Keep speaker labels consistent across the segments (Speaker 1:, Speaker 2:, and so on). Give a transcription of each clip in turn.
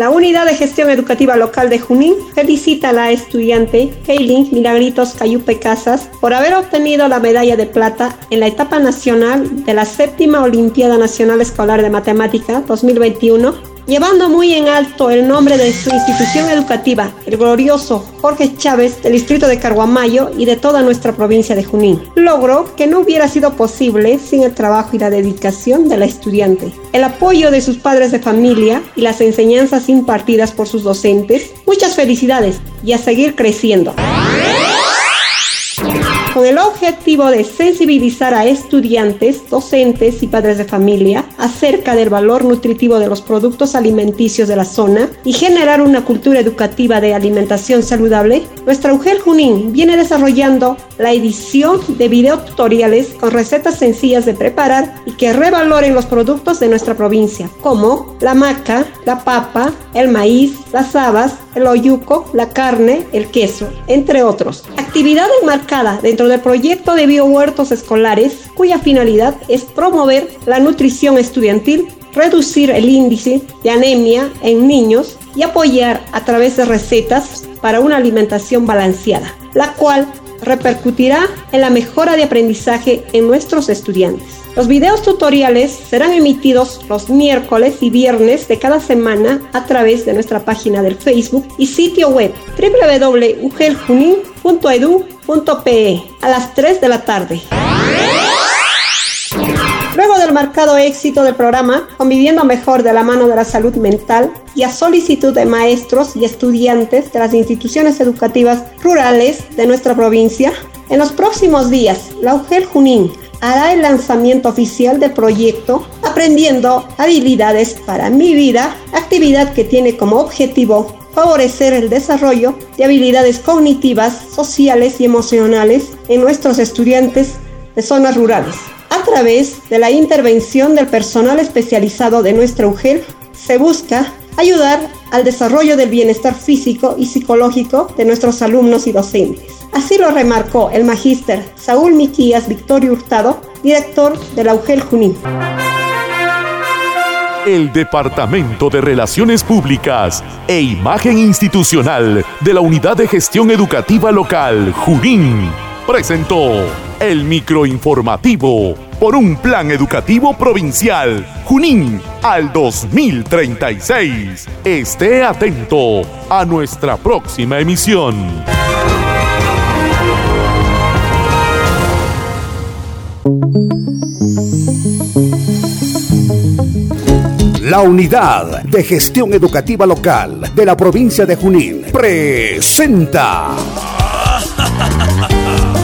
Speaker 1: La Unidad de Gestión Educativa Local de Junín felicita a la estudiante Kaylin Milagritos Cayupe Casas por haber obtenido la medalla de plata en la etapa nacional de la séptima Olimpiada Nacional Escolar de Matemática 2021 llevando muy en alto el nombre de su institución educativa, el glorioso Jorge Chávez del distrito de Carguamayo y de toda nuestra provincia de Junín. Logro que no hubiera sido posible sin el trabajo y la dedicación de la estudiante, el apoyo de sus padres de familia y las enseñanzas impartidas por sus docentes. Muchas felicidades y a seguir creciendo con el objetivo de sensibilizar a estudiantes, docentes y padres de familia acerca del valor nutritivo de los productos alimenticios de la zona y generar una cultura educativa de alimentación saludable, nuestra UGEL Junín viene desarrollando la edición de videotutoriales con recetas sencillas de preparar y que revaloren los productos de nuestra provincia, como la maca, la papa, el maíz, las habas, el oyuco, la carne, el queso, entre otros. Actividad enmarcada dentro del proyecto de biohuertos escolares, cuya finalidad es promover la nutrición estudiantil, reducir el índice de anemia en niños y apoyar a través de recetas para una alimentación balanceada, la cual repercutirá en la mejora de aprendizaje en nuestros estudiantes. Los videos tutoriales serán emitidos los miércoles y viernes de cada semana a través de nuestra página del Facebook y sitio web www.ugeljunin.edu.pe a las 3 de la tarde. Luego del marcado éxito del programa Conviviendo Mejor de la mano de la salud mental y a solicitud de maestros y estudiantes de las instituciones educativas rurales de nuestra provincia, en los próximos días la UGEL Junín hará el lanzamiento oficial del proyecto Aprendiendo habilidades para mi vida, actividad que tiene como objetivo favorecer el desarrollo de habilidades cognitivas, sociales y emocionales en nuestros estudiantes de zonas rurales. A través de la intervención del personal especializado de nuestra UGEL, se busca ayudar al desarrollo del bienestar físico y psicológico de nuestros alumnos y docentes. Así lo remarcó el magíster Saúl Miquías Victorio Hurtado, director de la UGEL Junín.
Speaker 2: El Departamento de Relaciones Públicas e Imagen Institucional de la Unidad de Gestión Educativa Local Junín presentó el microinformativo por un plan educativo provincial Junín al 2036. Esté atento a nuestra próxima emisión. La Unidad de Gestión Educativa Local de la provincia de Junín presenta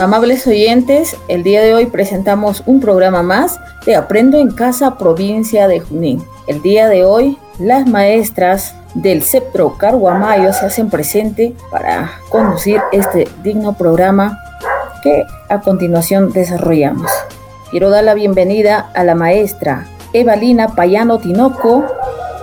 Speaker 3: Amables oyentes, el día de hoy presentamos un programa más de Aprendo en Casa, provincia de Junín. El día de hoy, las maestras del CEPRO Carguamayo se hacen presente para conducir este digno programa que a continuación desarrollamos. Quiero dar la bienvenida a la maestra Evalina Payano Tinoco,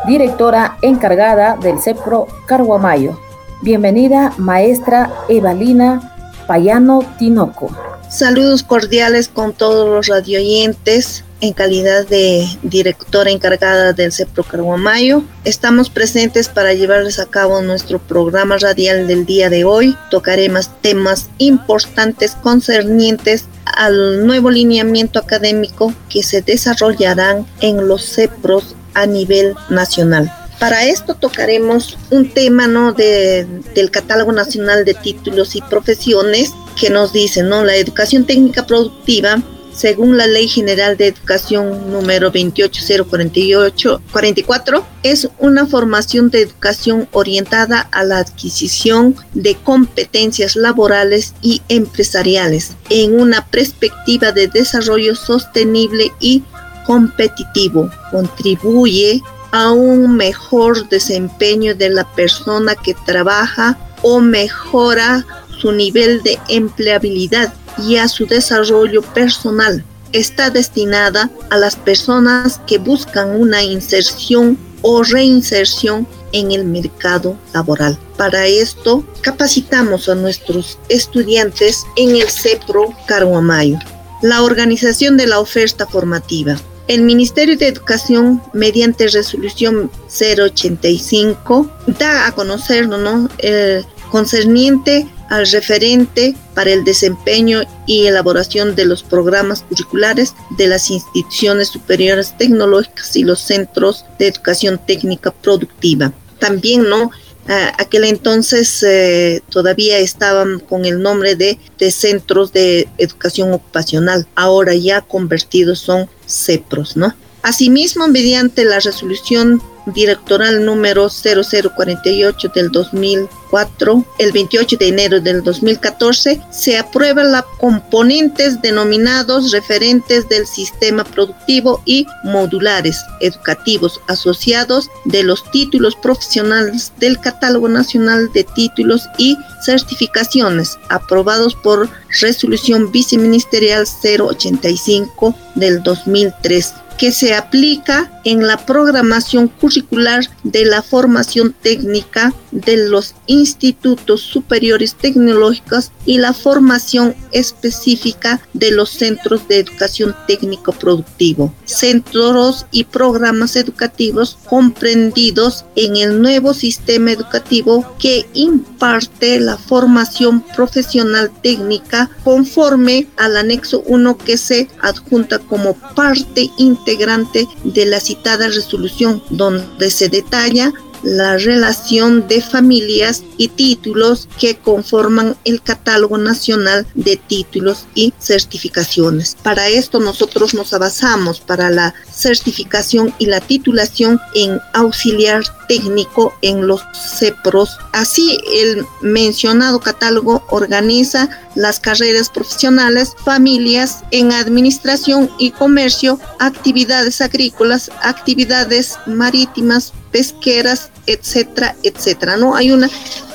Speaker 3: directora encargada del CEPRO Carguamayo. Bienvenida, maestra Evalina Payano Tinoco.
Speaker 4: Saludos cordiales con todos los radioyentes. En calidad de directora encargada del CEPRO Carguamayo, estamos presentes para llevarles a cabo nuestro programa radial del día de hoy. Tocaremos temas importantes concernientes al nuevo lineamiento académico que se desarrollarán en los CEPROS a nivel nacional. Para esto tocaremos un tema ¿no? De, del Catálogo Nacional de Títulos y Profesiones que nos dice, ¿no? La educación técnica productiva según la Ley General de Educación número 28048-44, es una formación de educación orientada a la adquisición de competencias laborales y empresariales en una perspectiva de desarrollo sostenible y competitivo. Contribuye a un mejor desempeño de la persona que trabaja o mejora su nivel de empleabilidad y a su desarrollo personal. Está destinada a las personas que buscan una inserción o reinserción en el mercado laboral. Para esto, capacitamos a nuestros estudiantes en el CEPRO Caruamayo. La organización de la oferta formativa. El Ministerio de Educación, mediante resolución 085, da a conocer ¿no? concerniente al referente para el desempeño y elaboración de los programas curriculares de las instituciones superiores tecnológicas y los centros de educación técnica productiva. También, ¿no? Aquel entonces eh, todavía estaban con el nombre de, de, centros de educación ocupacional, ahora ya convertidos son CEPROS, ¿no? Asimismo, mediante la resolución directoral número 0048 del 2004, el 28 de enero del 2014, se aprueba la componentes denominados referentes del sistema productivo y modulares educativos asociados de los títulos profesionales del Catálogo Nacional de Títulos y Certificaciones, aprobados por resolución viceministerial 085 del 2003 que se aplica en la programación curricular de la formación técnica de los institutos superiores tecnológicos y la formación específica de los centros de educación técnico productivo, centros y programas educativos comprendidos en el nuevo sistema educativo que imparte la formación profesional técnica conforme al anexo 1 que se adjunta como parte integrante de la citada resolución, donde se detalla la relación de familias y títulos que conforman el catálogo nacional de títulos y certificaciones. Para esto nosotros nos basamos para la certificación y la titulación en auxiliar técnico en los CEPROS. Así, el mencionado catálogo organiza las carreras profesionales, familias en administración y comercio, actividades agrícolas, actividades marítimas, pesqueras, etcétera, etcétera. ¿no? Hay una,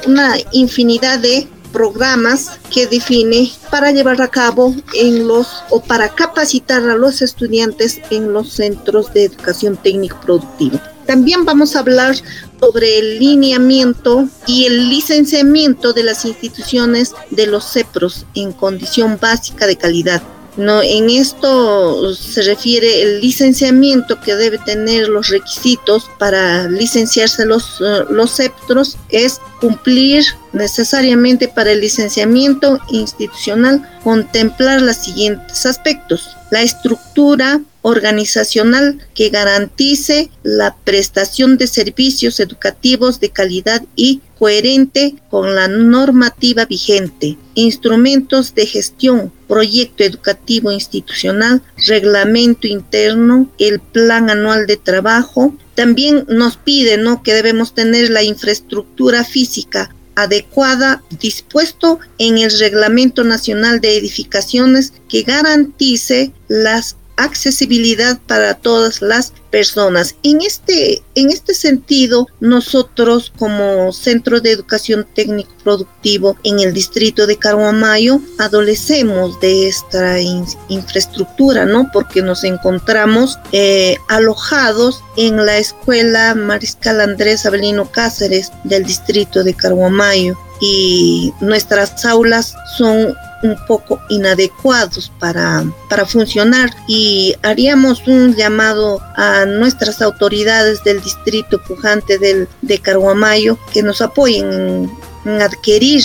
Speaker 4: una infinidad de programas que define para llevar a cabo en los o para capacitar a los estudiantes en los centros de educación técnico productiva. También vamos a hablar sobre el lineamiento y el licenciamiento de las instituciones de los CEPROS en condición básica de calidad. No, en esto se refiere el licenciamiento que debe tener los requisitos para licenciarse los, eh, los CEPROS es cumplir necesariamente para el licenciamiento institucional contemplar los siguientes aspectos. La estructura organizacional que garantice la prestación de servicios educativos de calidad y coherente con la normativa vigente, instrumentos de gestión, proyecto educativo institucional, reglamento interno, el plan anual de trabajo. También nos pide ¿no? que debemos tener la infraestructura física adecuada dispuesto en el Reglamento Nacional de Edificaciones que garantice las accesibilidad para todas las personas. En este, en este sentido, nosotros como Centro de Educación Técnico Productivo en el distrito de Caruamayo adolecemos de esta infraestructura, ¿no? Porque nos encontramos eh, alojados en la Escuela Mariscal Andrés Abelino Cáceres del distrito de Caruamayo y nuestras aulas son un poco inadecuados para, para funcionar y haríamos un llamado a nuestras autoridades del distrito pujante del, de Caruamayo que nos apoyen en, adquirir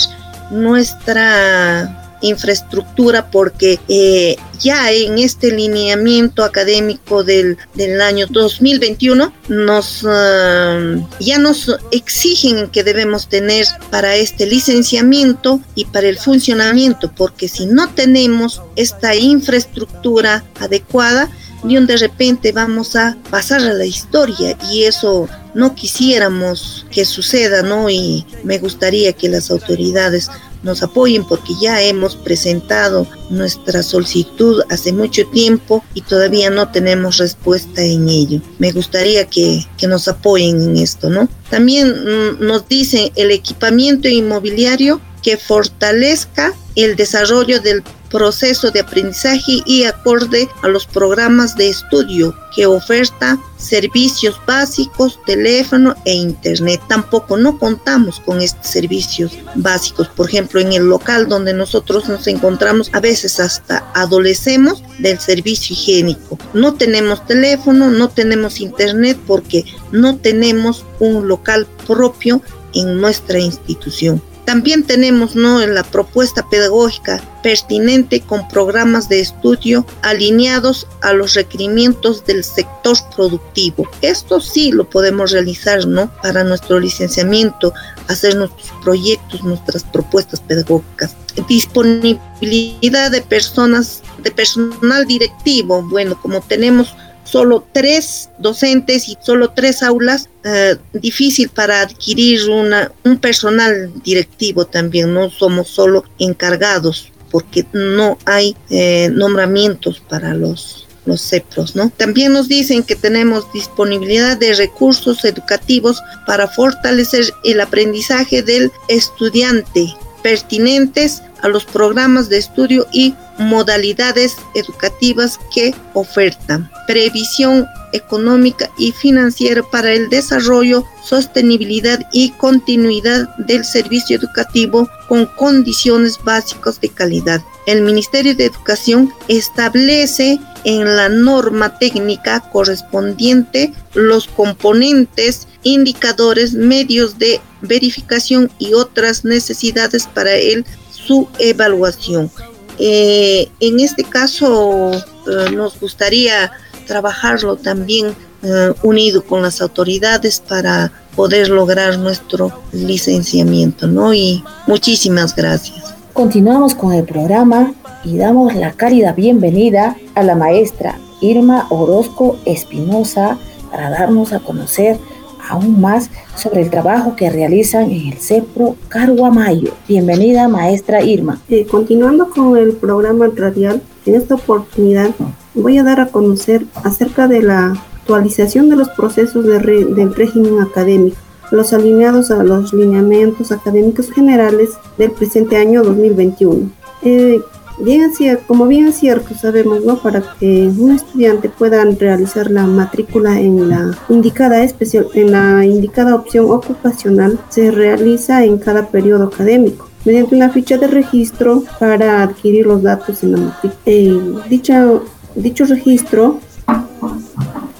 Speaker 4: nuestra infraestructura porque eh, ya en este lineamiento académico del, del año 2021 nos uh, ya nos exigen que debemos tener para este licenciamiento y para el funcionamiento porque si no tenemos esta infraestructura adecuada de de repente vamos a pasar a la historia y eso no quisiéramos que suceda, ¿no? Y me gustaría que las autoridades nos apoyen porque ya hemos presentado nuestra solicitud hace mucho tiempo y todavía no tenemos respuesta en ello. Me gustaría que, que nos apoyen en esto, ¿no? También mm, nos dicen el equipamiento inmobiliario que fortalezca el desarrollo del proceso de aprendizaje y acorde a los programas de estudio que oferta servicios básicos, teléfono e internet. Tampoco no contamos con estos servicios básicos. Por ejemplo, en el local donde nosotros nos encontramos, a veces hasta adolecemos del servicio higiénico. No tenemos teléfono, no tenemos internet porque no tenemos un local propio en nuestra institución. También tenemos ¿no? la propuesta pedagógica pertinente con programas de estudio alineados a los requerimientos del sector productivo. Esto sí lo podemos realizar ¿no? para nuestro licenciamiento, hacer nuestros proyectos, nuestras propuestas pedagógicas. Disponibilidad de personas, de personal directivo. Bueno, como tenemos solo tres docentes y solo tres aulas, eh, difícil para adquirir una, un personal directivo también, no somos solo encargados porque no hay eh, nombramientos para los los CEPROS, ¿no? También nos dicen que tenemos disponibilidad de recursos educativos para fortalecer el aprendizaje del estudiante pertinentes a los programas de estudio y modalidades educativas que ofertan. Previsión económica y financiera para el desarrollo, sostenibilidad y continuidad del servicio educativo con condiciones básicas de calidad. El Ministerio de Educación establece en la norma técnica correspondiente los componentes, indicadores, medios de verificación y otras necesidades para el, su evaluación. Eh, en este caso eh, nos gustaría trabajarlo también eh, unido con las autoridades para poder lograr nuestro licenciamiento, ¿no? Y muchísimas gracias.
Speaker 3: Continuamos con el programa y damos la cálida bienvenida a la maestra Irma Orozco Espinosa para darnos a conocer aún más sobre el trabajo que realizan en el CEPRO Carguamayo. Bienvenida, maestra Irma.
Speaker 5: Eh, continuando con el programa radial, en esta oportunidad voy a dar a conocer acerca de la actualización de los procesos de del régimen académico, los alineados a los lineamientos académicos generales del presente año 2021. Eh, bien como bien es cierto, sabemos, ¿no? Para que un estudiante pueda realizar la matrícula en la indicada especial, en la indicada opción ocupacional, se realiza en cada periodo académico mediante una ficha de registro para adquirir los datos en la matrícula. Eh, dicho registro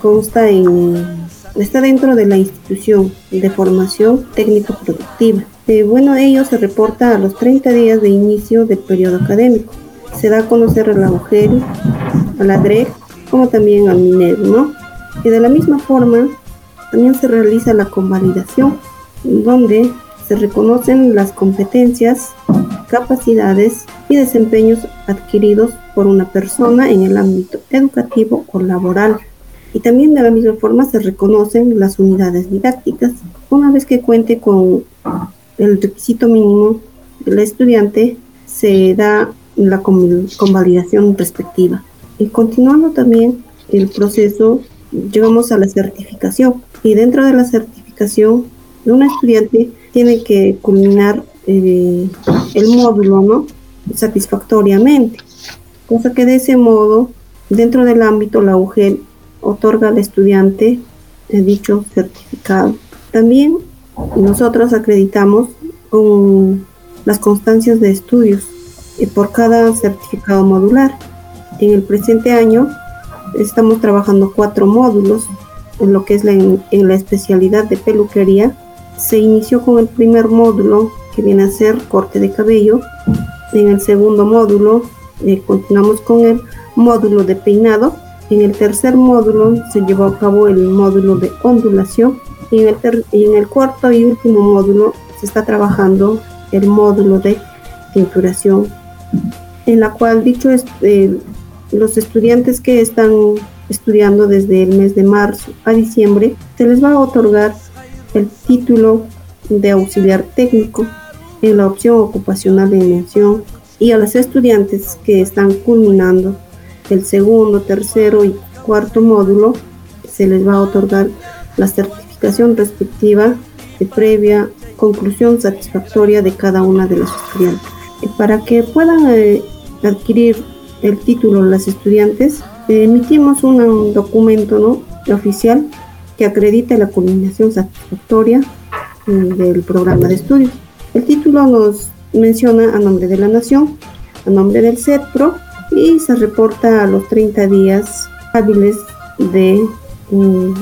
Speaker 5: consta en está dentro de la institución de formación técnico-productiva. Eh, bueno, ello se reporta a los 30 días de inicio del periodo académico se da a conocer a la mujer, a la DREG, como también al minero, ¿no? Y de la misma forma, también se realiza la convalidación, donde se reconocen las competencias, capacidades y desempeños adquiridos por una persona en el ámbito educativo o laboral. Y también de la misma forma se reconocen las unidades didácticas. Una vez que cuente con el requisito mínimo del estudiante, se da la convalidación respectiva. Y continuando también el proceso, llegamos a la certificación. Y dentro de la certificación, un estudiante tiene que culminar eh, el módulo ¿no? satisfactoriamente. Cosa que de ese modo, dentro del ámbito, la UGEL otorga al estudiante eh, dicho certificado. También nosotros acreditamos con las constancias de estudios por cada certificado modular. En el presente año estamos trabajando cuatro módulos en lo que es la, en, la especialidad de peluquería. Se inició con el primer módulo que viene a ser corte de cabello En el segundo módulo eh, continuamos con el módulo de peinado. En el tercer módulo se llevó a cabo el módulo de ondulación. Y en el, en el cuarto y último módulo se está trabajando el módulo de tinturación, en la cual dicho eh, los estudiantes que están estudiando desde el mes de marzo a diciembre, se les va a otorgar el título de auxiliar técnico en la opción ocupacional de mención y a los estudiantes que están culminando el segundo, tercero y cuarto módulo se les va a otorgar la certificación respectiva de previa conclusión satisfactoria de cada una de las estudiantes. Para que puedan eh, adquirir el título las estudiantes, emitimos un, documento ¿no? oficial que acredita la culminación satisfactoria mm, del programa de estudios. El título nos menciona a nombre de la Nación, a nombre del CETPRO y se reporta a los 30 días hábiles de, mm,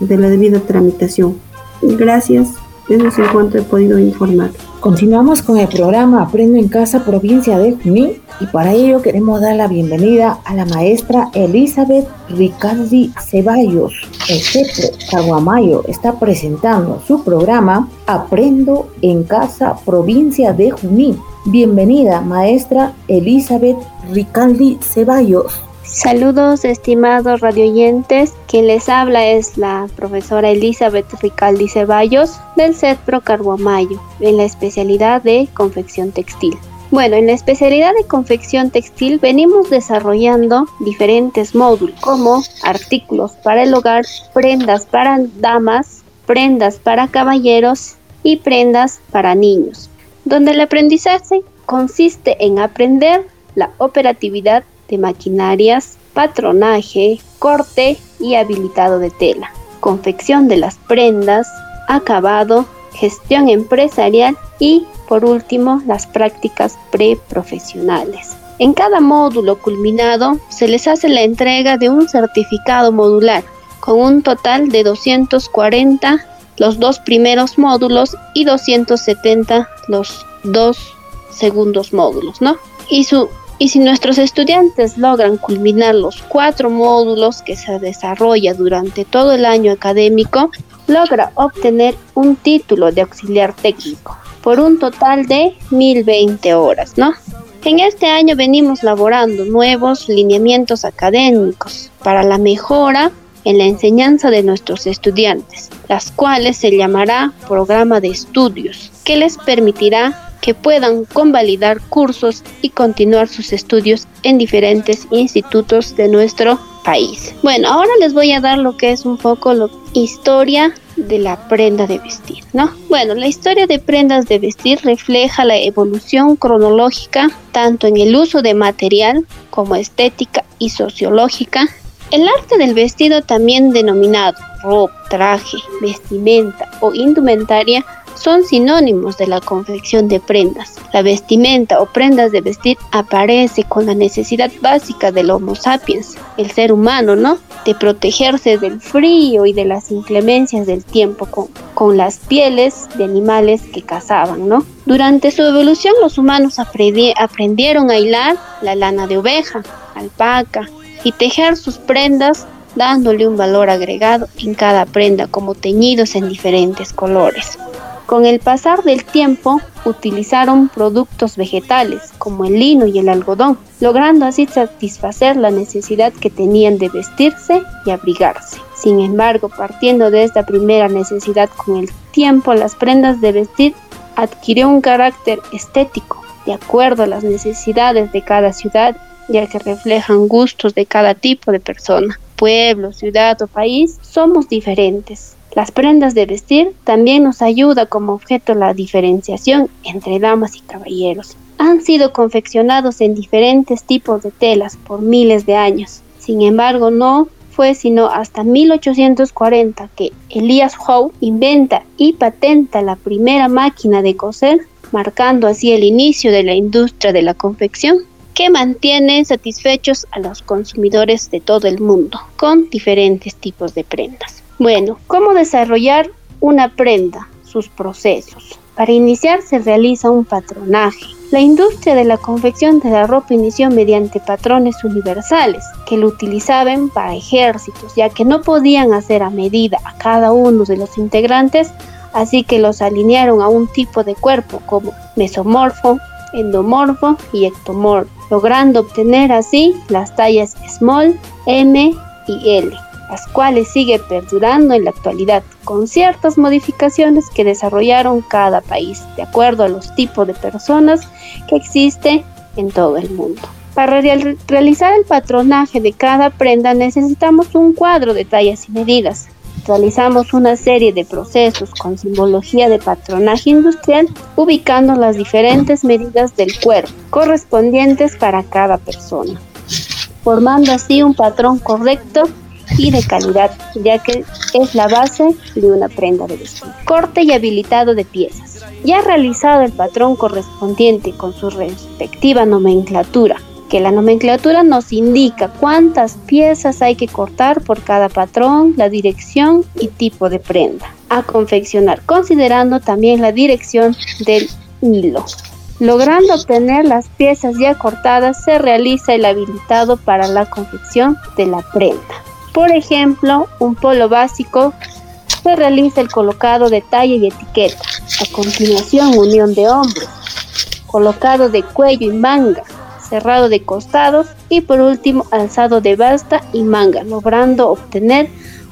Speaker 5: de la debida tramitación. Gracias, eso es en cuanto he podido informar.
Speaker 3: Continuamos con el programa Aprendo en Casa Provincia de Junín y para ello queremos dar la bienvenida a la maestra Elizabeth Ricardi Ceballos. El CEPRO Caguamayo está presentando su programa Aprendo en Casa Provincia de Junín. Bienvenida maestra Elizabeth Ricaldi Ceballos.
Speaker 6: Saludos estimados radioyentes, quien les habla es la profesora Elizabeth Ricaldi Ceballos del CEPRO Carguamayo en la especialidad de confección textil. Bueno, en la especialidad de confección textil venimos desarrollando diferentes módulos como artículos para el hogar, prendas para damas, prendas para caballeros y prendas para niños, donde el aprendizaje consiste en aprender la operatividad de maquinarias, patronaje, corte y habilitado de tela, confección de las prendas, acabado, gestión empresarial y, por último, las prácticas preprofesionales. En cada módulo culminado se les hace la entrega de un certificado modular con un total de 240 los dos primeros módulos y 270 los dos segundos módulos, ¿no? Y su y si nuestros estudiantes logran culminar los cuatro módulos que se desarrolla durante todo el año académico, logra obtener un título de auxiliar técnico por un total de 1020 horas, ¿no? En este año venimos laborando nuevos lineamientos académicos para la mejora en la enseñanza de nuestros estudiantes, las cuales se llamará programa de estudios, que les permitirá que puedan convalidar cursos y continuar sus estudios en diferentes institutos de nuestro país. Bueno, ahora les voy a dar lo que es un poco la historia de la prenda de vestir, ¿no? Bueno, la historia de prendas de vestir refleja la evolución cronológica tanto en el uso de material como estética y sociológica. El arte del vestido también denominado ropa, traje, vestimenta o indumentaria son sinónimos de la confección de prendas. La vestimenta o prendas de vestir aparece con la necesidad básica del Homo sapiens, el ser humano, ¿no? De protegerse del frío y de las inclemencias del tiempo con, con las pieles de animales que cazaban, ¿no? Durante su evolución los humanos aprendieron a hilar la lana de oveja, alpaca y tejer sus prendas dándole un valor agregado en cada prenda como teñidos en diferentes colores. Con el pasar del tiempo, utilizaron productos vegetales como el lino y el algodón, logrando así satisfacer la necesidad que tenían de vestirse y abrigarse. Sin embargo, partiendo de esta primera necesidad con el tiempo, las prendas de vestir adquirió un carácter estético, de acuerdo a las necesidades de cada ciudad, ya que reflejan gustos de cada tipo de persona. Pueblo, ciudad o país somos diferentes las prendas de vestir también nos ayuda como objeto la diferenciación entre damas y caballeros. Han sido confeccionados en diferentes tipos de telas por miles de años. Sin embargo, no fue sino hasta 1840 que Elias Howe inventa y patenta la primera máquina de coser, marcando así el inicio de la industria de la confección que mantiene satisfechos a los consumidores de todo el mundo con diferentes tipos de prendas. Bueno, ¿cómo desarrollar una prenda? Sus procesos. Para iniciar se realiza un patronaje, La industria de la confección de la ropa inició mediante patrones universales que lo utilizaban para ejércitos, ya que no podían hacer a medida a cada uno de los integrantes, así que los alinearon a un tipo de cuerpo como mesomorfo, endomorfo y ectomorfo, logrando obtener así las tallas small, M y L las cuales sigue perdurando en la actualidad, con ciertas modificaciones que desarrollaron cada país, de acuerdo a los tipos de personas que existen en todo el mundo. Para realizar el patronaje de cada prenda necesitamos un cuadro de tallas y medidas. Realizamos una serie de procesos con simbología de patronaje industrial ubicando las diferentes medidas del cuerpo correspondientes para cada persona, formando así un patrón correcto y de calidad, ya que es la base de una prenda de vestir. Corte y habilitado de piezas. Ya realizado el patrón correspondiente con su respectiva nomenclatura, que la nomenclatura nos indica cuántas piezas hay que cortar por cada patrón, la dirección y tipo de prenda. A confeccionar, considerando también la dirección del hilo. Logrando obtener las piezas ya cortadas, se realiza el habilitado para la confección de la prenda. Por ejemplo, un polo básico se realiza el colocado de talla y etiqueta. A continuación, unión de hombros, colocado de cuello y manga, cerrado de costados y por último, alzado de basta y manga, logrando obtener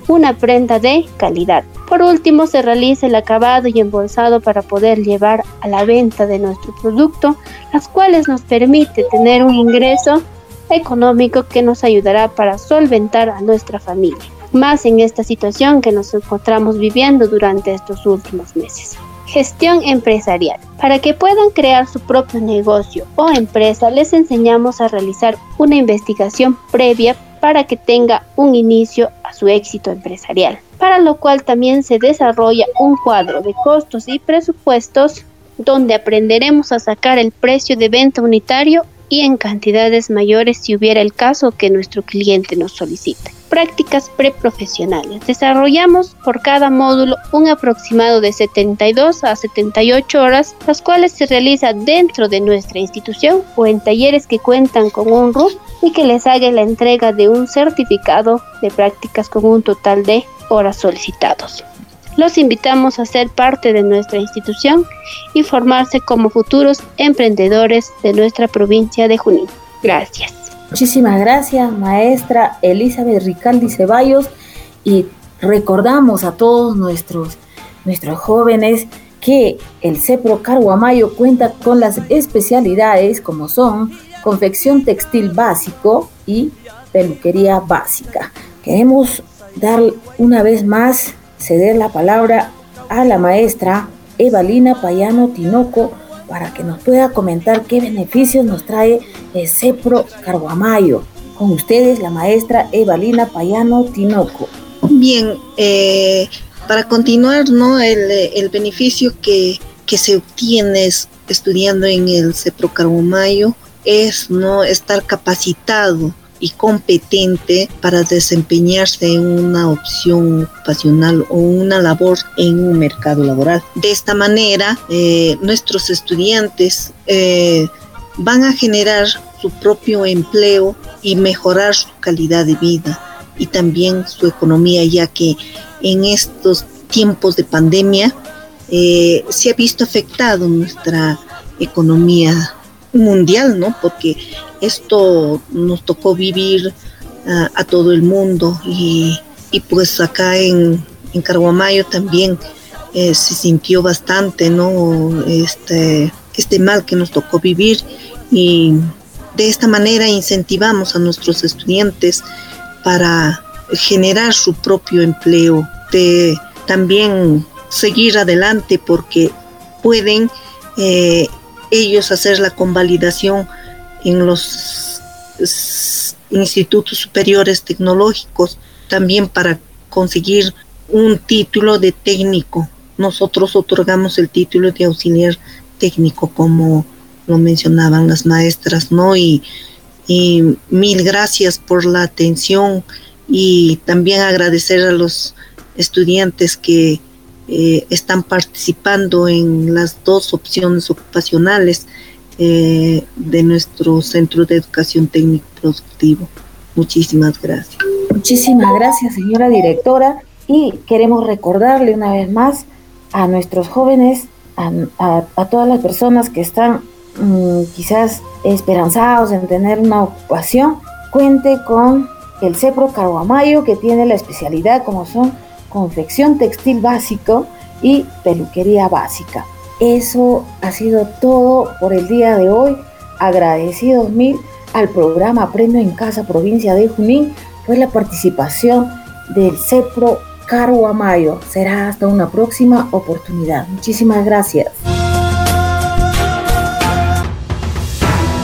Speaker 6: una prenda de calidad. Por último, se realiza el acabado y embolsado para poder llevar a la venta de nuestro producto, las cuales nos permite tener un ingreso económico que nos ayudará para solventar a nuestra familia, más en esta situación que nos encontramos viviendo durante estos últimos meses. Gestión empresarial. Para que puedan crear su propio negocio o empresa, les enseñamos a realizar una investigación previa para que tenga un inicio a su éxito empresarial, para lo cual también se desarrolla un cuadro de costos y presupuestos donde aprenderemos a sacar el precio de venta unitario y en cantidades mayores si hubiera el caso que nuestro cliente nos solicite. Prácticas preprofesionales. Desarrollamos por cada módulo un aproximado de 72 a 78 horas, las cuales se realiza dentro de nuestra institución o en talleres que cuentan con un RUF y que les haga la entrega de un certificado de prácticas con un total de horas solicitados. Los invitamos a ser parte de nuestra institución y formarse como futuros emprendedores de nuestra provincia de Junín. Gracias.
Speaker 3: Muchísimas gracias, maestra Elizabeth Ricaldi Ceballos. Y recordamos a todos nuestros, nuestros jóvenes que el CEPRO Carguamayo cuenta con las especialidades como son confección textil básico y peluquería básica. Queremos dar una vez más ceder la palabra a la maestra Evalina Payano Tinoco para que nos pueda comentar qué beneficios nos trae el CEPRO Carguamayo. Con ustedes, la maestra Evalina Payano Tinoco.
Speaker 4: Bien, eh, para continuar, ¿no? El, beneficio que, que, se obtiene estudiando en el CEPRO Carguamayo es no estar capacitado y competente para desempeñarse en una opción ocupacional o una labor en un mercado laboral. De esta manera, eh, nuestros estudiantes eh, van a generar su propio empleo y mejorar su calidad de vida y también su economía, ya que en estos tiempos de pandemia eh, se ha visto afectado nuestra economía mundial, ¿no? Porque esto nos tocó vivir a todo el mundo y, pues acá en, en Carguamayo también eh, se sintió bastante, ¿no? Este, este mal que nos tocó vivir y de esta manera incentivamos a nuestros estudiantes para generar su propio empleo, de también seguir adelante porque pueden eh, ellos hacer la convalidación en los institutos superiores tecnológicos, también para conseguir un título de técnico. Nosotros otorgamos el título de auxiliar técnico, como lo mencionaban las maestras, ¿no? Y, y mil gracias por la atención y también agradecer a los estudiantes que eh, están participando en las dos opciones ocupacionales, eh, de nuestro Centro de Educación Técnico Productivo. Muchísimas gracias.
Speaker 3: Muchísimas gracias, señora directora. Y queremos recordarle una vez más a nuestros jóvenes, a, todas las personas que están mm, quizás esperanzados en tener una ocupación, cuente con el CEPRO Carguamayo, que tiene la especialidad como son confección textil básico y peluquería básica. Eso ha sido todo por el día de hoy. Agradecidos mil al programa Premio en Casa Provincia de Junín por la participación del CEPRO Carguamayo. Será hasta una próxima oportunidad. Muchísimas gracias.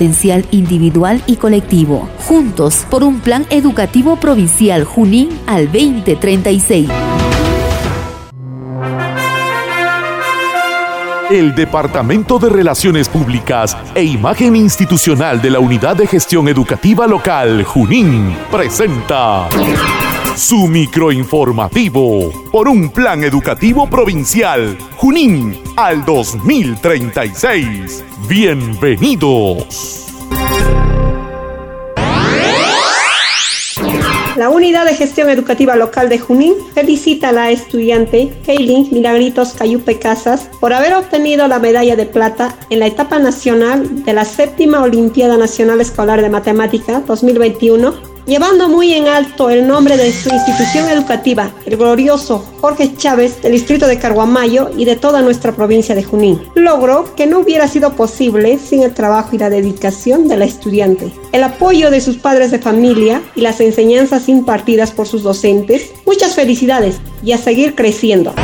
Speaker 7: potencial individual y colectivo. Juntos por un plan educativo provincial Junín al 2036.
Speaker 2: El Departamento de Relaciones Públicas e Imagen Institucional de la Unidad de Gestión Educativa Local Junín presenta su microinformativo por un plan educativo provincial Junín al 2036. Bienvenidos.
Speaker 1: La Unidad de Gestión Educativa Local de Junín felicita a la estudiante Kaylin Milagritos Cayupe Casas por haber obtenido la medalla de plata en la etapa nacional de la séptima Olimpiada Nacional Escolar de Matemática 2021 llevando muy en alto el nombre de su institución educativa, el glorioso Jorge Chávez del distrito de Carguamayo y de toda nuestra provincia de Junín. Logro que no hubiera sido posible sin el trabajo y la dedicación de la estudiante, el apoyo de sus padres de familia y las enseñanzas impartidas por sus docentes. Muchas felicidades y a seguir creciendo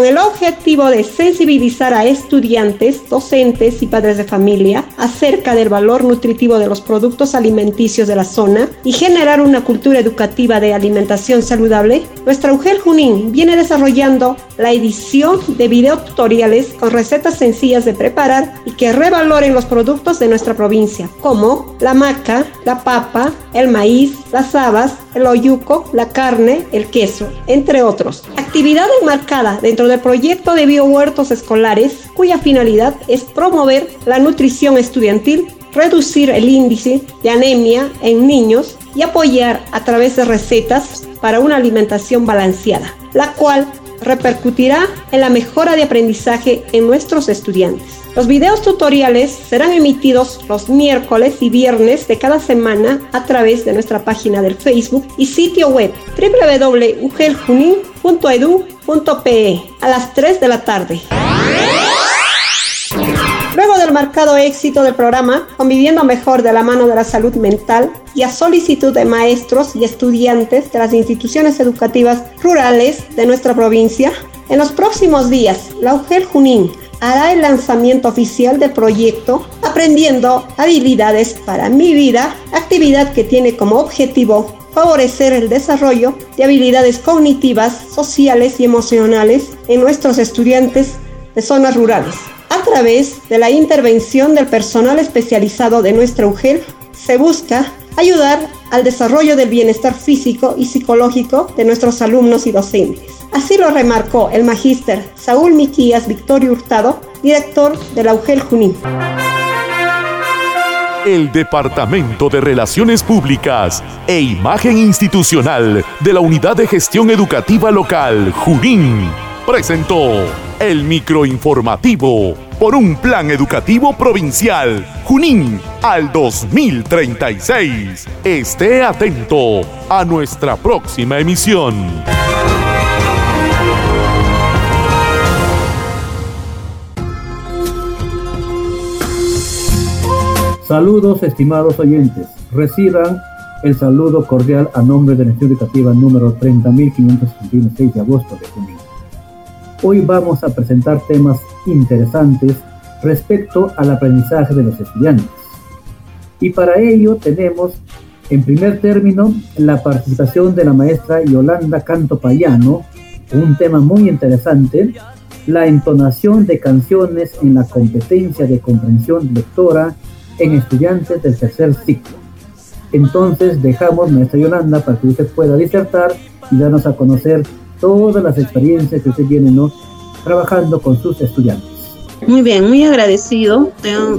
Speaker 1: con el objetivo de sensibilizar a estudiantes, docentes y padres de familia acerca del valor nutritivo de los productos alimenticios de la zona y generar una cultura educativa de alimentación saludable, nuestra UGEL Junín viene desarrollando la edición de videotutoriales con recetas sencillas de preparar y que revaloren los productos de nuestra provincia, como la maca, la papa, el maíz, las habas, el oyuco, la carne, el queso, entre otros. Actividad enmarcada dentro del proyecto de biohuertos escolares, cuya finalidad es promover la nutrición estudiantil, reducir el índice de anemia en niños y apoyar a través de recetas para una alimentación balanceada, la cual repercutirá en la mejora de aprendizaje en nuestros estudiantes. Los videos tutoriales serán emitidos los miércoles y viernes de cada semana a través de nuestra página del Facebook y sitio web www.ugeljunin.edu.pe a las 3 de la tarde. Luego del marcado éxito del programa Conviviendo Mejor de la mano de la salud mental y a solicitud de maestros y estudiantes de las instituciones educativas rurales de nuestra provincia, en los próximos días, la UGEL Junín hará el lanzamiento oficial del proyecto Aprendiendo habilidades para mi vida, actividad que tiene como objetivo favorecer el desarrollo de habilidades cognitivas, sociales y emocionales en nuestros estudiantes de zonas rurales. A través de la intervención del personal especializado de nuestra UGEL, se busca ayudar al desarrollo del bienestar físico y psicológico de nuestros alumnos y docentes. Así lo remarcó el magíster Saúl Miquías Victorio Hurtado, director de la UGEL Junín.
Speaker 2: El Departamento de Relaciones Públicas e Imagen Institucional de la Unidad de Gestión Educativa Local Junín presentó el microinformativo por un plan educativo provincial Junín al 2036. Esté atento a nuestra próxima emisión.
Speaker 8: Saludos estimados oyentes. Reciban el saludo cordial a nombre de la Institución Educativa número 30.576 de agosto de Junín. Hoy vamos a presentar temas interesantes respecto al aprendizaje de los estudiantes. Y para ello tenemos, en primer término, la participación de la maestra Yolanda Canto Payano, un tema muy interesante, la entonación de canciones en la competencia de comprensión lectora en estudiantes del tercer ciclo. Entonces dejamos, maestra Yolanda, para que usted pueda disertar y darnos a conocer todas las experiencias que usted tiene ¿no? trabajando con sus estudiantes.
Speaker 9: Muy bien, muy agradecido.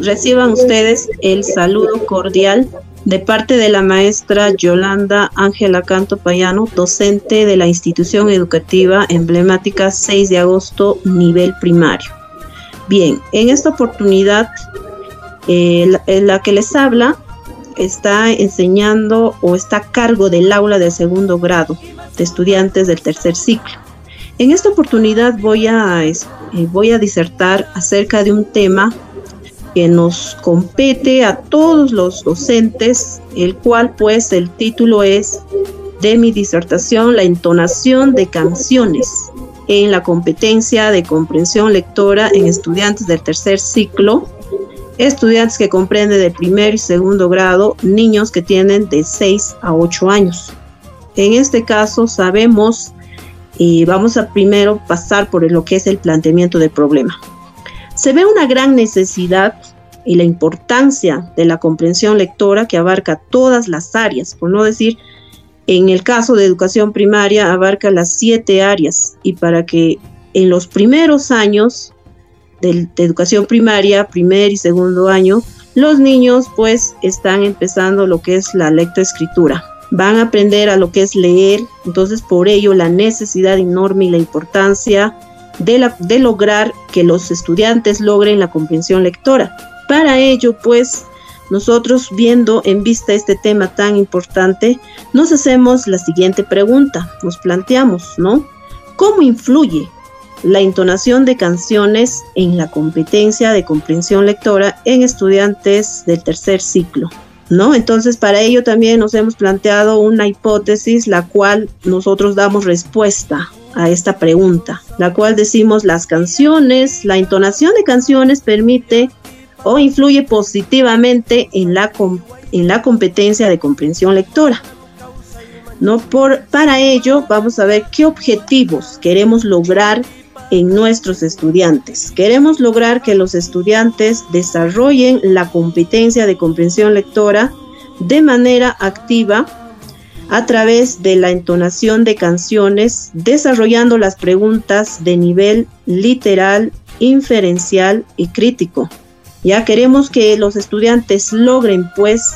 Speaker 9: Reciban ustedes el saludo cordial de parte de la maestra Yolanda Ángela Canto Payano, docente de la institución educativa emblemática 6 de agosto, nivel primario. Bien, en esta oportunidad, eh, la que les habla está enseñando o está a cargo del aula de segundo grado de estudiantes del tercer ciclo. En esta oportunidad voy a, eh, voy a disertar acerca de un tema que nos compete a todos los docentes, el cual pues el título es de mi disertación, la entonación de canciones en la competencia de comprensión lectora en estudiantes del tercer ciclo estudiantes que comprenden de primer y segundo grado, niños que tienen de 6 a 8 años. En este caso sabemos y vamos a primero pasar por lo que es el planteamiento del problema. Se ve una gran necesidad y la importancia de la comprensión lectora que abarca todas las áreas, por no decir, en el caso de educación primaria abarca las siete áreas y para que en los primeros años de, educación primaria, primer y segundo año, los niños pues están empezando lo que es la lectoescritura. Van a aprender a lo que es leer, entonces por ello la necesidad enorme y la importancia de, la, lograr que los estudiantes logren la comprensión lectora. Para ello pues nosotros viendo en vista este tema tan importante, nos hacemos la siguiente pregunta, nos planteamos, ¿no? ¿Cómo influye la entonación de canciones en la competencia de comprensión lectora en estudiantes del tercer ciclo. ¿No? Entonces, para ello también nos hemos planteado una hipótesis, la cual nosotros damos respuesta a esta pregunta, la cual decimos las canciones, la entonación de canciones permite o influye positivamente en la, en la competencia de comprensión lectora. ¿No? Por, para ello, vamos a ver qué objetivos queremos lograr en nuestros estudiantes. Queremos lograr que los estudiantes desarrollen la competencia de comprensión lectora de manera activa a través de la entonación de canciones, desarrollando las preguntas de nivel literal, inferencial y crítico. Ya queremos que los estudiantes logren pues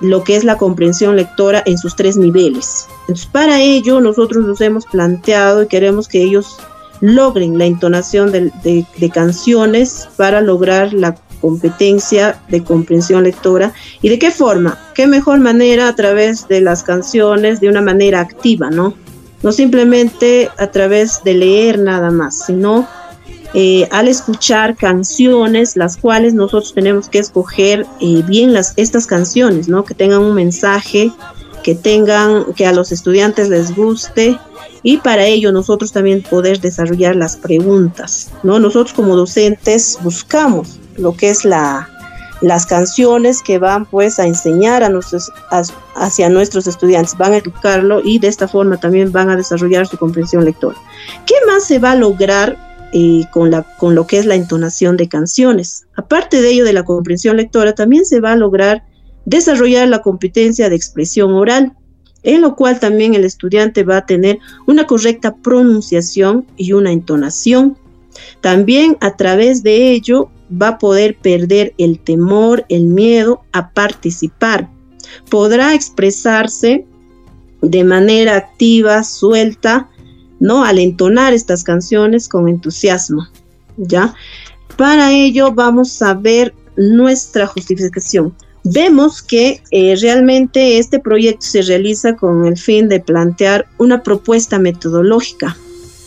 Speaker 9: lo que es la comprensión lectora en sus tres niveles. Entonces, para ello nosotros nos hemos planteado y queremos que ellos logren la entonación de, canciones para lograr la competencia de comprensión lectora. ¿Y de qué forma? ¿Qué mejor manera a través de las canciones de una manera activa, ¿no? No simplemente a través de leer nada más, sino eh, al escuchar canciones, las cuales nosotros tenemos que escoger eh, bien las, estas canciones, ¿no? Que tengan un mensaje, que tengan, que a los estudiantes les guste y para ello nosotros también poder desarrollar las preguntas, ¿no? Nosotros como docentes buscamos lo que es la, las canciones que van pues a enseñar a nuestros, hacia nuestros estudiantes, van a educarlo y de esta forma también van a desarrollar su comprensión lectora. ¿Qué más se va a lograr eh, con lo que es la entonación de canciones? Aparte de ello de la comprensión lectora, también se va a lograr desarrollar la competencia de expresión oral en lo cual también el estudiante va a tener una correcta pronunciación y una entonación. También a través de ello va a poder perder el temor, el miedo a participar. Podrá expresarse de manera activa, suelta, ¿no? Al entonar estas canciones con entusiasmo, ¿ya? Para ello vamos a ver nuestra justificación vemos que eh, realmente este proyecto se realiza con el fin de plantear una propuesta metodológica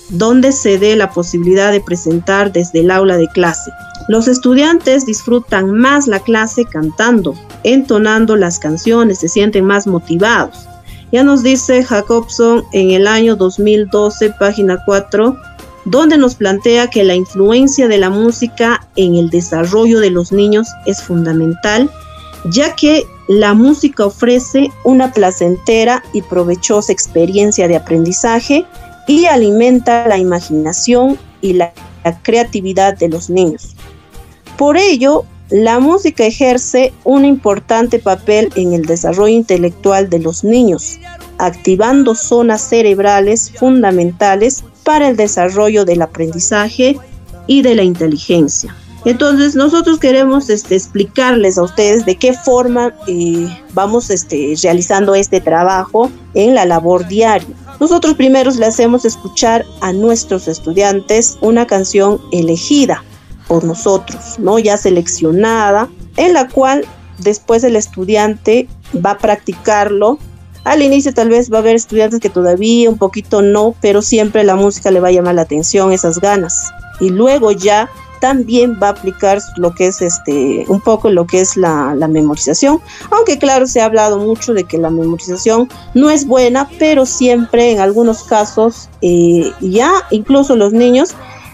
Speaker 9: donde se dé la posibilidad de presentar desde el aula de clase. Los estudiantes disfrutan más la clase cantando, entonando las canciones, se sienten más motivados. Ya nos dice Jacobson en el año 2012, página 4, donde nos plantea que la influencia de la música en el desarrollo de los niños es fundamental, ya que la música ofrece una placentera y provechosa experiencia de aprendizaje y alimenta la imaginación y la, creatividad de los niños. Por ello, la música ejerce un importante papel en el desarrollo intelectual de los niños, activando zonas cerebrales fundamentales para el desarrollo del aprendizaje y de la inteligencia. Entonces nosotros queremos este, explicarles a ustedes de qué forma eh, vamos este, realizando este trabajo en la labor diaria. Nosotros primero le hacemos escuchar a nuestros estudiantes una canción elegida por nosotros, ¿no? Ya seleccionada, en la cual después el estudiante va a practicarlo. Al inicio tal vez va a haber estudiantes que todavía un poquito no, pero siempre la música le va a llamar la atención, esas ganas. Y luego ya también va a aplicar lo que es este un poco lo que es la, memorización. Aunque claro se ha hablado mucho de que la memorización no es buena pero siempre en algunos casos eh, ya incluso los niños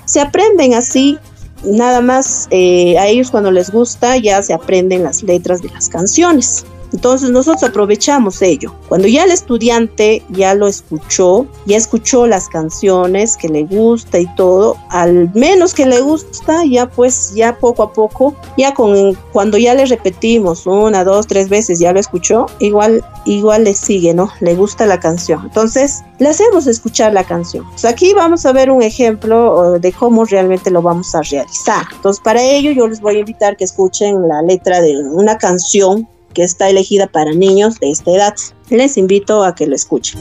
Speaker 9: se aprenden así nada más eh, a ellos cuando les gusta ya se aprenden las letras de las canciones entonces nosotros aprovechamos ello. Cuando ya el estudiante ya lo escuchó, ya escuchó las canciones que le gusta y todo, al menos que le gusta, ya pues ya poco a poco, ya con cuando ya le repetimos una, dos, tres veces, ya lo escuchó, igual igual le sigue, ¿no? Le gusta la canción. Entonces, le hacemos escuchar la canción. Pues aquí vamos a ver un ejemplo de cómo realmente lo vamos a realizar. Entonces, para ello yo les voy a invitar que escuchen la letra de una canción está elegida para niños de esta edad. Les invito a que lo escuchen.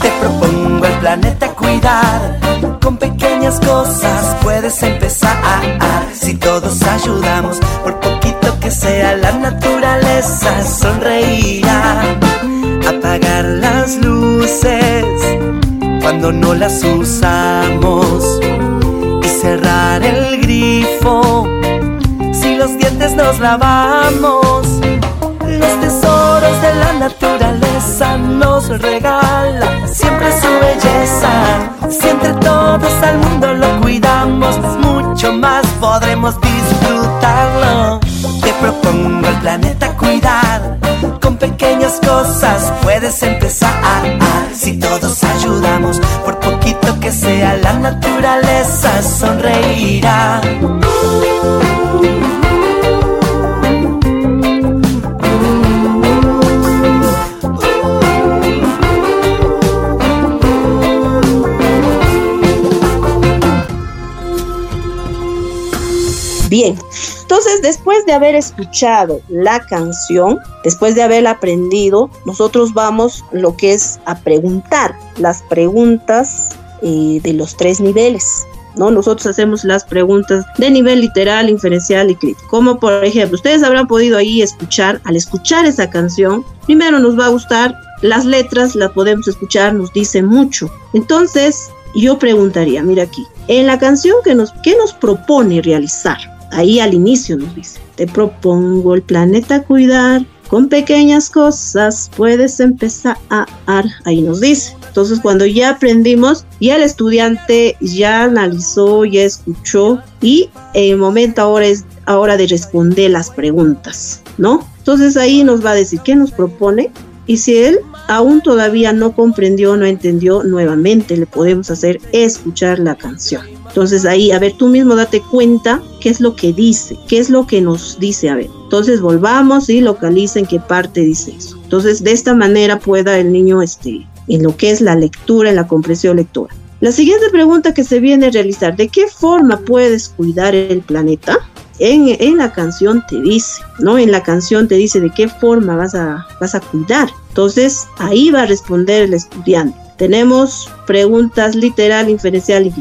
Speaker 10: Te propongo el planeta cuidar, con pequeñas cosas puedes empezar. Si todos ayudamos por sea la naturaleza sonreirá. Apagar las luces cuando no las usamos y cerrar el grifo si los dientes nos lavamos. Los tesoros de la naturaleza nos regala siempre su belleza. Si entre todos al mundo lo cuidamos, mucho más podremos disfrutarlo cosas puedes empezar. Si todos ayudamos, por poquito que sea, la naturaleza sonreirá.
Speaker 9: Entonces, después de haber escuchado la canción, después de haberla aprendido, nosotros vamos lo que es a preguntar las preguntas eh, de los tres niveles. ¿no? Nosotros hacemos las preguntas de nivel literal, inferencial y crítico. Como por ejemplo, ustedes habrán podido ahí escuchar, al escuchar esa canción, primero nos va a gustar, las letras las podemos escuchar, nos dicen mucho. Entonces, yo preguntaría, mira aquí, en la canción que nos, ¿qué nos propone realizar? Ahí al inicio nos dice, te propongo el planeta cuidar, con pequeñas cosas puedes empezar a. Ahí nos dice. Entonces cuando ya aprendimos, ya el estudiante ya analizó, ya escuchó y el momento ahora es ahora de responder las preguntas, ¿no? Entonces ahí nos va a decir qué nos propone y si él aún todavía no comprendió, no entendió, nuevamente le podemos hacer escuchar la canción. Entonces ahí, a ver, tú mismo date cuenta qué es lo que dice, qué es lo que nos dice, a ver. Entonces volvamos y localicen qué parte dice eso. Entonces de esta manera pueda el niño, este, en lo que es la lectura, en la comprensión lectora. La siguiente pregunta que se viene a realizar, ¿de qué forma puedes cuidar el planeta? En, en, la canción te dice, ¿no? En la canción te dice de qué forma vas a, vas a cuidar. Entonces, ahí va a responder el estudiante. Tenemos preguntas literal, inferencial y.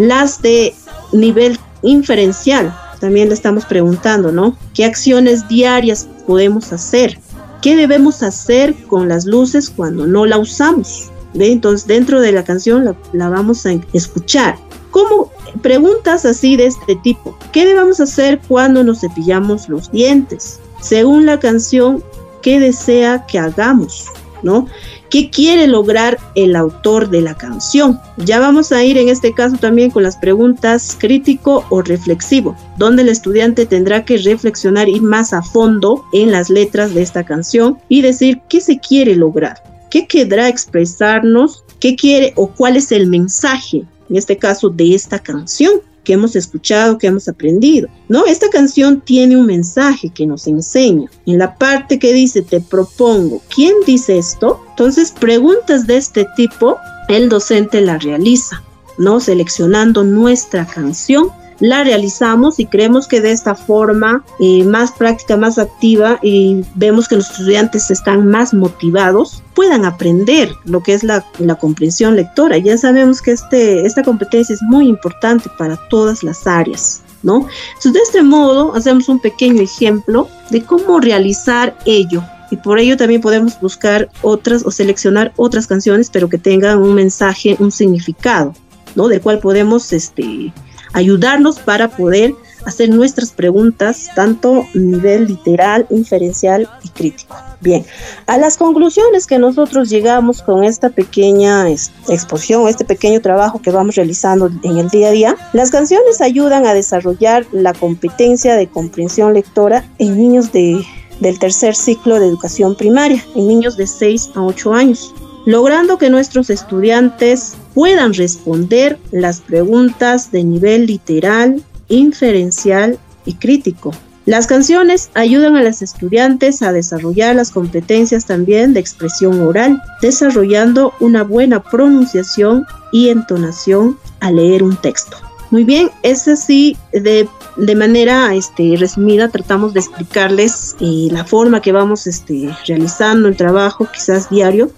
Speaker 9: Las de nivel inferencial, también le estamos preguntando, ¿no? ¿Qué acciones diarias podemos hacer? ¿Qué debemos hacer con las luces cuando no la usamos? Entonces, dentro de la canción la, la vamos a escuchar. ¿Cómo? Preguntas así de este tipo. ¿Qué debemos hacer cuando nos cepillamos los dientes? Según la canción, ¿qué desea que hagamos? ¿No? ¿Qué quiere lograr el autor de la canción? Ya vamos a ir en este caso también con las preguntas crítico o reflexivo, donde el estudiante tendrá que reflexionar, ir más a fondo en las letras de esta canción y decir qué se quiere lograr, qué querrá expresarnos, qué quiere o cuál es el mensaje, en este caso, de esta canción que hemos escuchado, que hemos aprendido. No, esta canción tiene un mensaje que nos enseña. En la parte que dice te propongo, ¿quién dice esto? Entonces, preguntas de este tipo, el docente la realiza, ¿no? Seleccionando nuestra canción la realizamos y creemos que de esta forma eh, más práctica, más activa y vemos que los estudiantes están más motivados, puedan aprender lo que es la, la comprensión lectora. Ya sabemos que este, esta competencia es muy importante para todas las áreas. ¿No? Entonces, de este modo, hacemos un pequeño ejemplo de cómo realizar ello y por ello también podemos buscar otras o seleccionar otras canciones, pero que tengan un mensaje, un significado, ¿no? Del cual podemos este, ayudarnos para poder hacer nuestras preguntas, tanto a nivel literal, inferencial y crítico. Bien, a las conclusiones que nosotros llegamos con esta pequeña exposición, este pequeño trabajo que vamos realizando en el día a día, las canciones ayudan a desarrollar la competencia de comprensión lectora en niños de, del tercer ciclo de educación primaria, en niños de 6 a 8 años logrando que nuestros estudiantes puedan responder las preguntas de nivel literal, inferencial y crítico. Las canciones ayudan a los estudiantes a desarrollar las competencias también de expresión oral, desarrollando una buena pronunciación y entonación al leer un texto. Muy bien, es así de, de manera este, resumida tratamos de explicarles eh, la forma que vamos este, realizando el trabajo, quizás diario,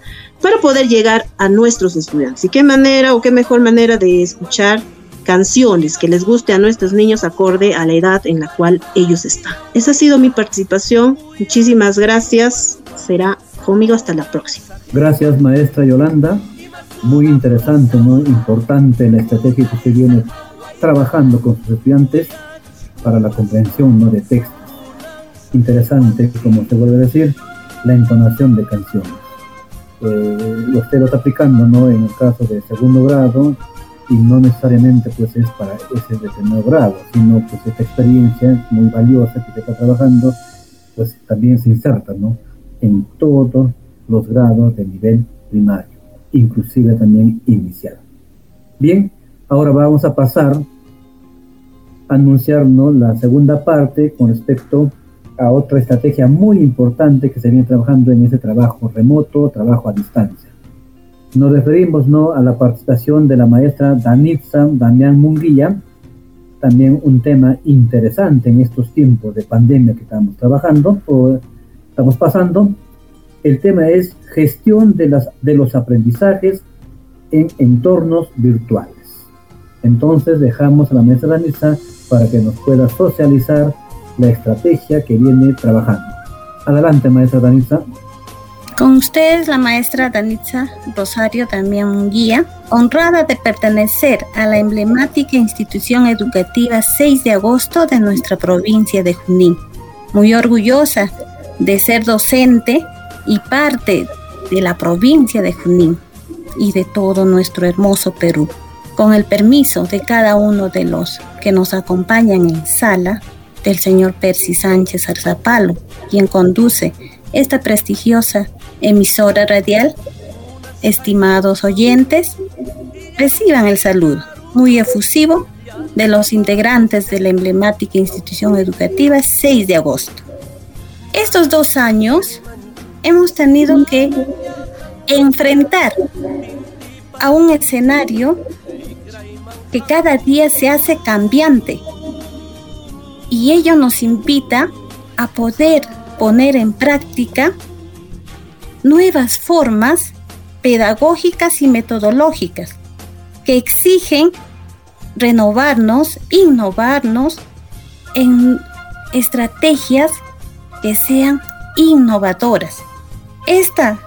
Speaker 9: para poder llegar a nuestros estudiantes. ¿Y qué manera o qué mejor manera de escuchar canciones que les guste a nuestros niños acorde a la edad en la cual ellos están? Esa ha sido mi participación. Muchísimas gracias. Será conmigo hasta la próxima.
Speaker 8: Gracias, maestra Yolanda. Muy interesante, muy importante la estrategia que usted viene trabajando con sus estudiantes para la comprensión ¿no? de textos. Interesante, como se vuelve a decir, la entonación de canciones eh, usted lo está aplicando ¿no? en el caso de segundo grado y no necesariamente pues es para ese determinado grado, sino pues esta experiencia muy valiosa que se está trabajando pues también se inserta ¿no? en todos los grados de nivel primario, inclusive también inicial. Bien, ahora vamos a pasar a anunciarnos la segunda parte con respecto a otra estrategia muy importante que se viene trabajando en ese trabajo remoto, trabajo a distancia. Nos referimos ¿no? a la participación de la maestra Danitza Damián Munguía, también un tema interesante en estos tiempos de pandemia que estamos trabajando o estamos pasando. El tema es gestión de, las, de los aprendizajes en entornos virtuales. Entonces dejamos a la maestra Danitza para que nos pueda socializar la estrategia que viene trabajando. Adelante, maestra Danitza.
Speaker 11: Con ustedes, la maestra Danitza Rosario, también un guía, honrada de pertenecer a la emblemática institución educativa 6 de agosto de nuestra provincia de Junín. Muy orgullosa de ser docente y parte de la provincia de Junín y de todo nuestro hermoso Perú. Con el permiso de cada uno de los que nos acompañan en sala, del señor Percy Sánchez Arzapalo, quien conduce esta prestigiosa emisora radial. Estimados oyentes, reciban el saludo muy efusivo de los integrantes de la emblemática institución educativa 6 de agosto. Estos dos años hemos tenido que enfrentar a un escenario que cada día se hace cambiante y ello nos invita a poder poner en práctica nuevas formas pedagógicas y metodológicas que exigen renovarnos, innovarnos en estrategias que sean innovadoras. Esta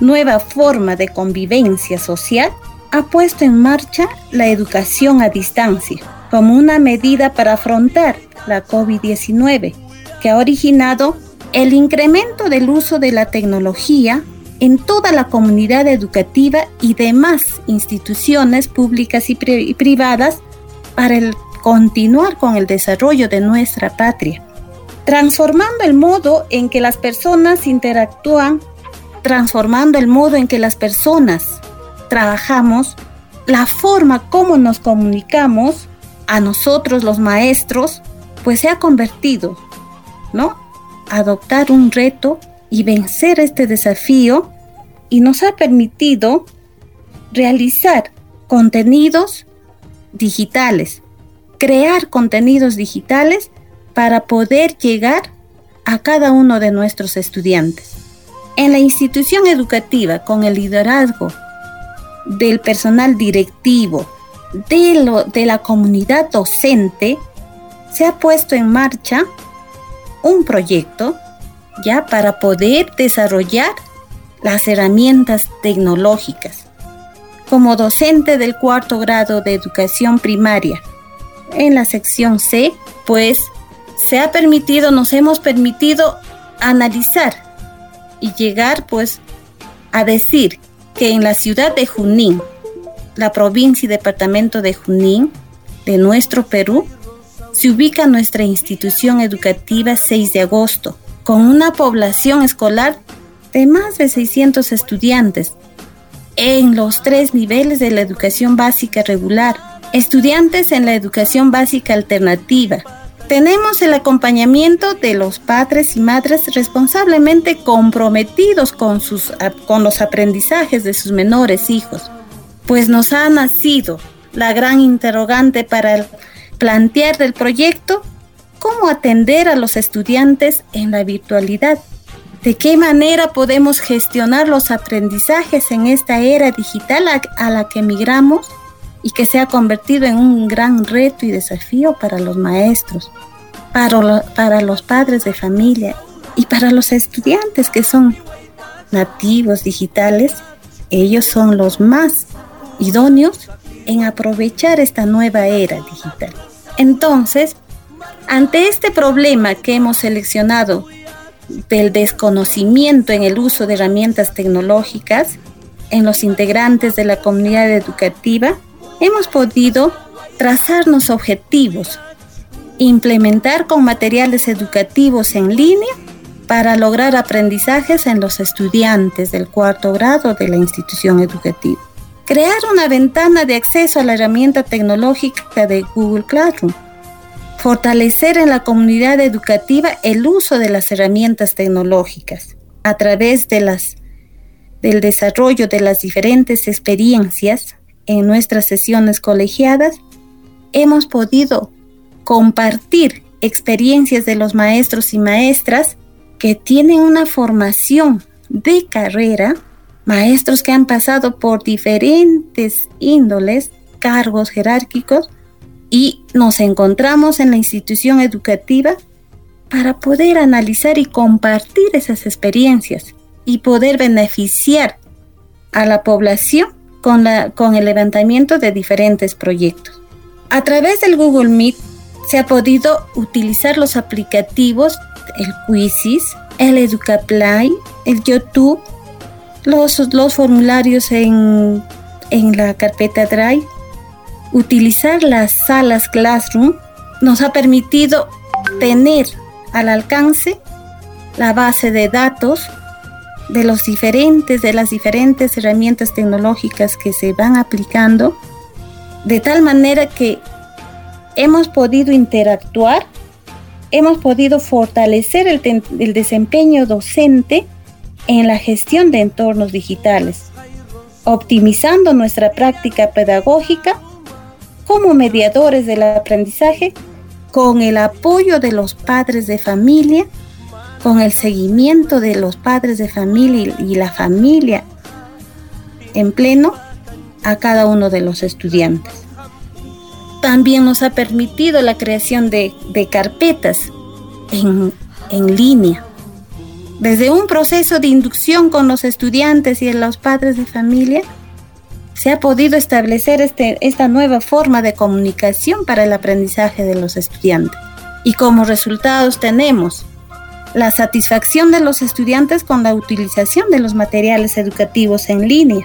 Speaker 11: nueva forma de convivencia social, ha puesto en marcha la educación a distancia como una medida para afrontar la COVID-19, que ha originado el incremento del uso de la tecnología en toda la comunidad educativa y demás instituciones públicas y, privadas para el continuar con el desarrollo de nuestra patria, transformando el modo en que las personas interactúan, transformando el modo en que las personas trabajamos, la forma como nos comunicamos a nosotros los maestros, pues se ha convertido, ¿no? Adoptar un reto y vencer este desafío y nos ha permitido realizar contenidos digitales crear contenidos digitales para poder llegar a cada uno de nuestros estudiantes. En la institución educativa, con el liderazgo del personal directivo, de, la comunidad docente, se ha puesto en marcha un proyecto ya para poder desarrollar las herramientas tecnológicas. Como docente del cuarto grado de educación primaria, en la sección C, pues se ha permitido, nos hemos permitido analizar y llegar pues a decir que en la ciudad de Junín, la provincia y departamento de Junín de nuestro Perú, se ubica nuestra institución educativa 6 de agosto, con una población escolar de más de 600 estudiantes en los tres niveles de la educación básica regular, Estudiantes en la educación básica alternativa. Tenemos el acompañamiento de los padres y madres responsablemente comprometidos con, sus, con los aprendizajes de sus menores hijos, pues nos ha nacido la gran interrogante para plantear del proyecto cómo atender a los estudiantes en la virtualidad. ¿De qué manera podemos gestionar los aprendizajes en esta era digital a la que migramos? y que se ha convertido en un gran reto y desafío para los maestros, para, para los padres de familia y para los estudiantes que son nativos digitales. Ellos son los más idóneos en aprovechar esta nueva era digital. Entonces, ante este problema que hemos seleccionado del desconocimiento en el uso de herramientas tecnológicas en los integrantes de la comunidad educativa, hemos podido trazarnos objetivos, implementar con materiales educativos en línea para lograr aprendizajes en los estudiantes del cuarto grado de la institución educativa. Crear una ventana de acceso a la herramienta tecnológica de Google Classroom. Fortalecer en la comunidad educativa el uso de las herramientas tecnológicas a través de las, del desarrollo de las diferentes experiencias en nuestras sesiones colegiadas, hemos podido compartir experiencias de los maestros y maestras que tienen una formación de carrera, maestros que han pasado por diferentes índoles, cargos jerárquicos, y nos encontramos en la institución educativa para poder analizar y compartir esas experiencias y poder beneficiar a la población con, la, con el levantamiento de diferentes proyectos. A través del Google Meet se ha podido utilizar los aplicativos, el Quizzes, el Educaplay, el YouTube, los, los formularios en, en la carpeta Drive, utilizar las salas Classroom nos ha permitido tener al alcance la base de datos de los diferentes, de las diferentes herramientas tecnológicas que se van aplicando, de tal manera que hemos podido interactuar, hemos podido fortalecer el, el desempeño docente en la gestión de entornos digitales, optimizando nuestra práctica pedagógica como mediadores del aprendizaje con el apoyo de los padres de familia con el seguimiento de los padres de familia y la familia en pleno a cada uno de los estudiantes. También nos ha permitido la creación de, carpetas en, línea, Desde un proceso de inducción con los estudiantes y los padres de familia, se ha podido establecer este, esta nueva forma de comunicación para el aprendizaje de los estudiantes. Y como resultados tenemos la satisfacción de los estudiantes con la utilización de los materiales educativos en línea,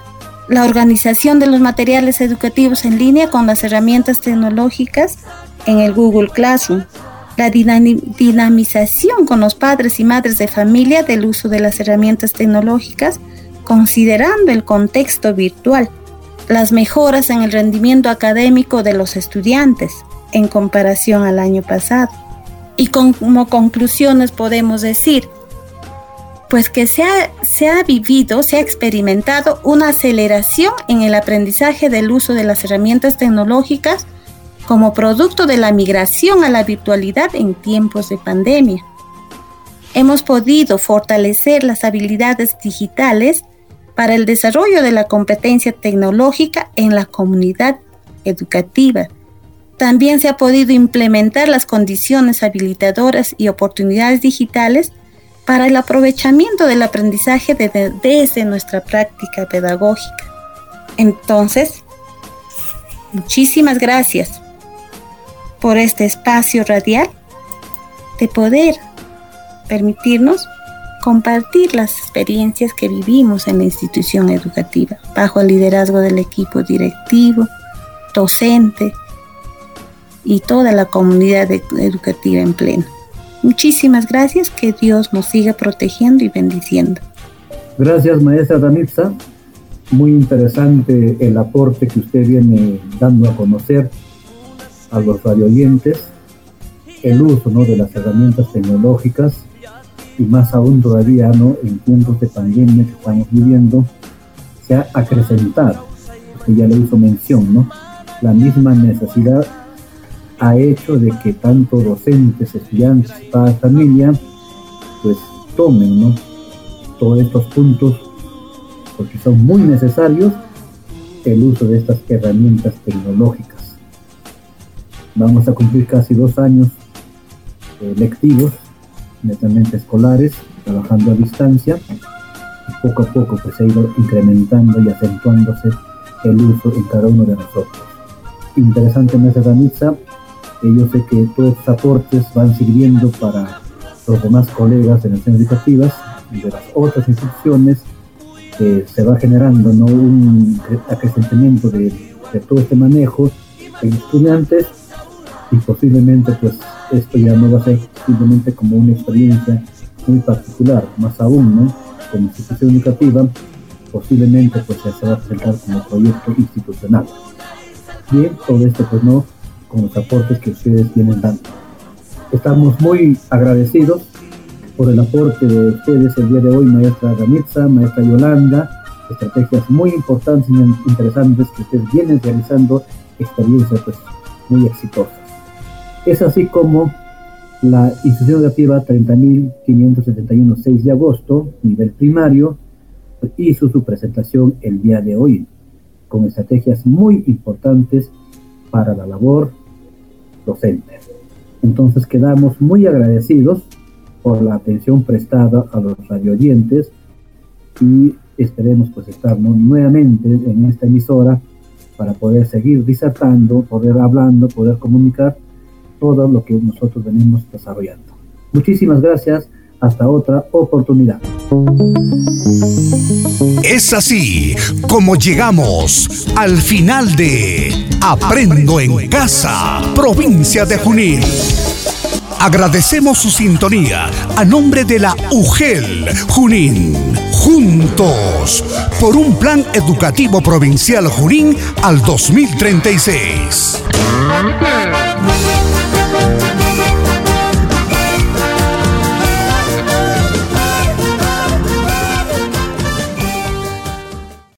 Speaker 11: la organización de los materiales educativos en línea con las herramientas tecnológicas en el Google Classroom, la dinamización con los padres y madres de familia del uso de las herramientas tecnológicas considerando el contexto virtual, las mejoras en el rendimiento académico de los estudiantes en comparación al año pasado. Y como conclusiones podemos decir, pues que se ha, se ha vivido, se ha experimentado una aceleración en el aprendizaje del uso de las herramientas tecnológicas como producto de la migración a la virtualidad en tiempos de pandemia. Hemos podido fortalecer las habilidades digitales para el desarrollo de la competencia tecnológica en la comunidad educativa. También se ha podido implementar las condiciones habilitadoras y oportunidades digitales para el aprovechamiento del aprendizaje desde nuestra práctica pedagógica. Entonces, muchísimas gracias por este espacio radial de poder permitirnos compartir las experiencias que vivimos en la institución educativa, bajo el liderazgo del equipo directivo, docente y toda la comunidad educativa en pleno. Muchísimas gracias, que Dios nos siga protegiendo y bendiciendo.
Speaker 8: Gracias, maestra Danitza. Muy interesante el aporte que usted viene dando a conocer a los radioyentes, el uso ¿no? de las herramientas tecnológicas y más aún todavía ¿no? en tiempos de pandemia que estamos viviendo, se ha acrecentado, que ya le hizo mención, ¿no? la misma necesidad ha hecho de que tanto docentes, estudiantes, para familia, pues tomen ¿no? todos estos puntos, porque son muy necesarios el uso de estas herramientas tecnológicas. Vamos a cumplir casi dos años eh, lectivos, netamente escolares, trabajando a distancia, y poco a poco pues, se ha ido incrementando y acentuándose el uso en cada uno de nosotros. Interesante Mesa Danitza, yo sé que todos estos aportes van sirviendo para los demás colegas de las educativas y de las otras instituciones, que se va generando ¿no? un acrecentamiento de, de, todo este manejo en estudiantes y posiblemente pues esto ya no va a ser simplemente como una experiencia muy particular, más aún, ¿no? Como institución educativa, posiblemente pues se va a presentar como proyecto institucional. Bien, todo esto pues no con los aportes que ustedes vienen dando. Estamos muy agradecidos por el aporte de ustedes el día de hoy, maestra Gamitza, maestra Yolanda, estrategias muy importantes y interesantes que ustedes vienen realizando, experiencias pues muy exitosas. Es así como la institución educativa 30.571 6 de agosto, nivel primario, hizo su presentación el día de hoy, con estrategias muy importantes para la labor docente. Entonces quedamos muy agradecidos por la atención prestada a los radioyentes y esperemos pues estar nuevamente en esta emisora para poder seguir disertando, poder hablando, poder comunicar todo lo que nosotros venimos desarrollando. Muchísimas gracias hasta otra oportunidad.
Speaker 2: Es así como llegamos al final de Aprendo en Casa, provincia de Junín. Agradecemos su sintonía a nombre de la UGEL Junín. Juntos por un plan educativo provincial Junín al 2036.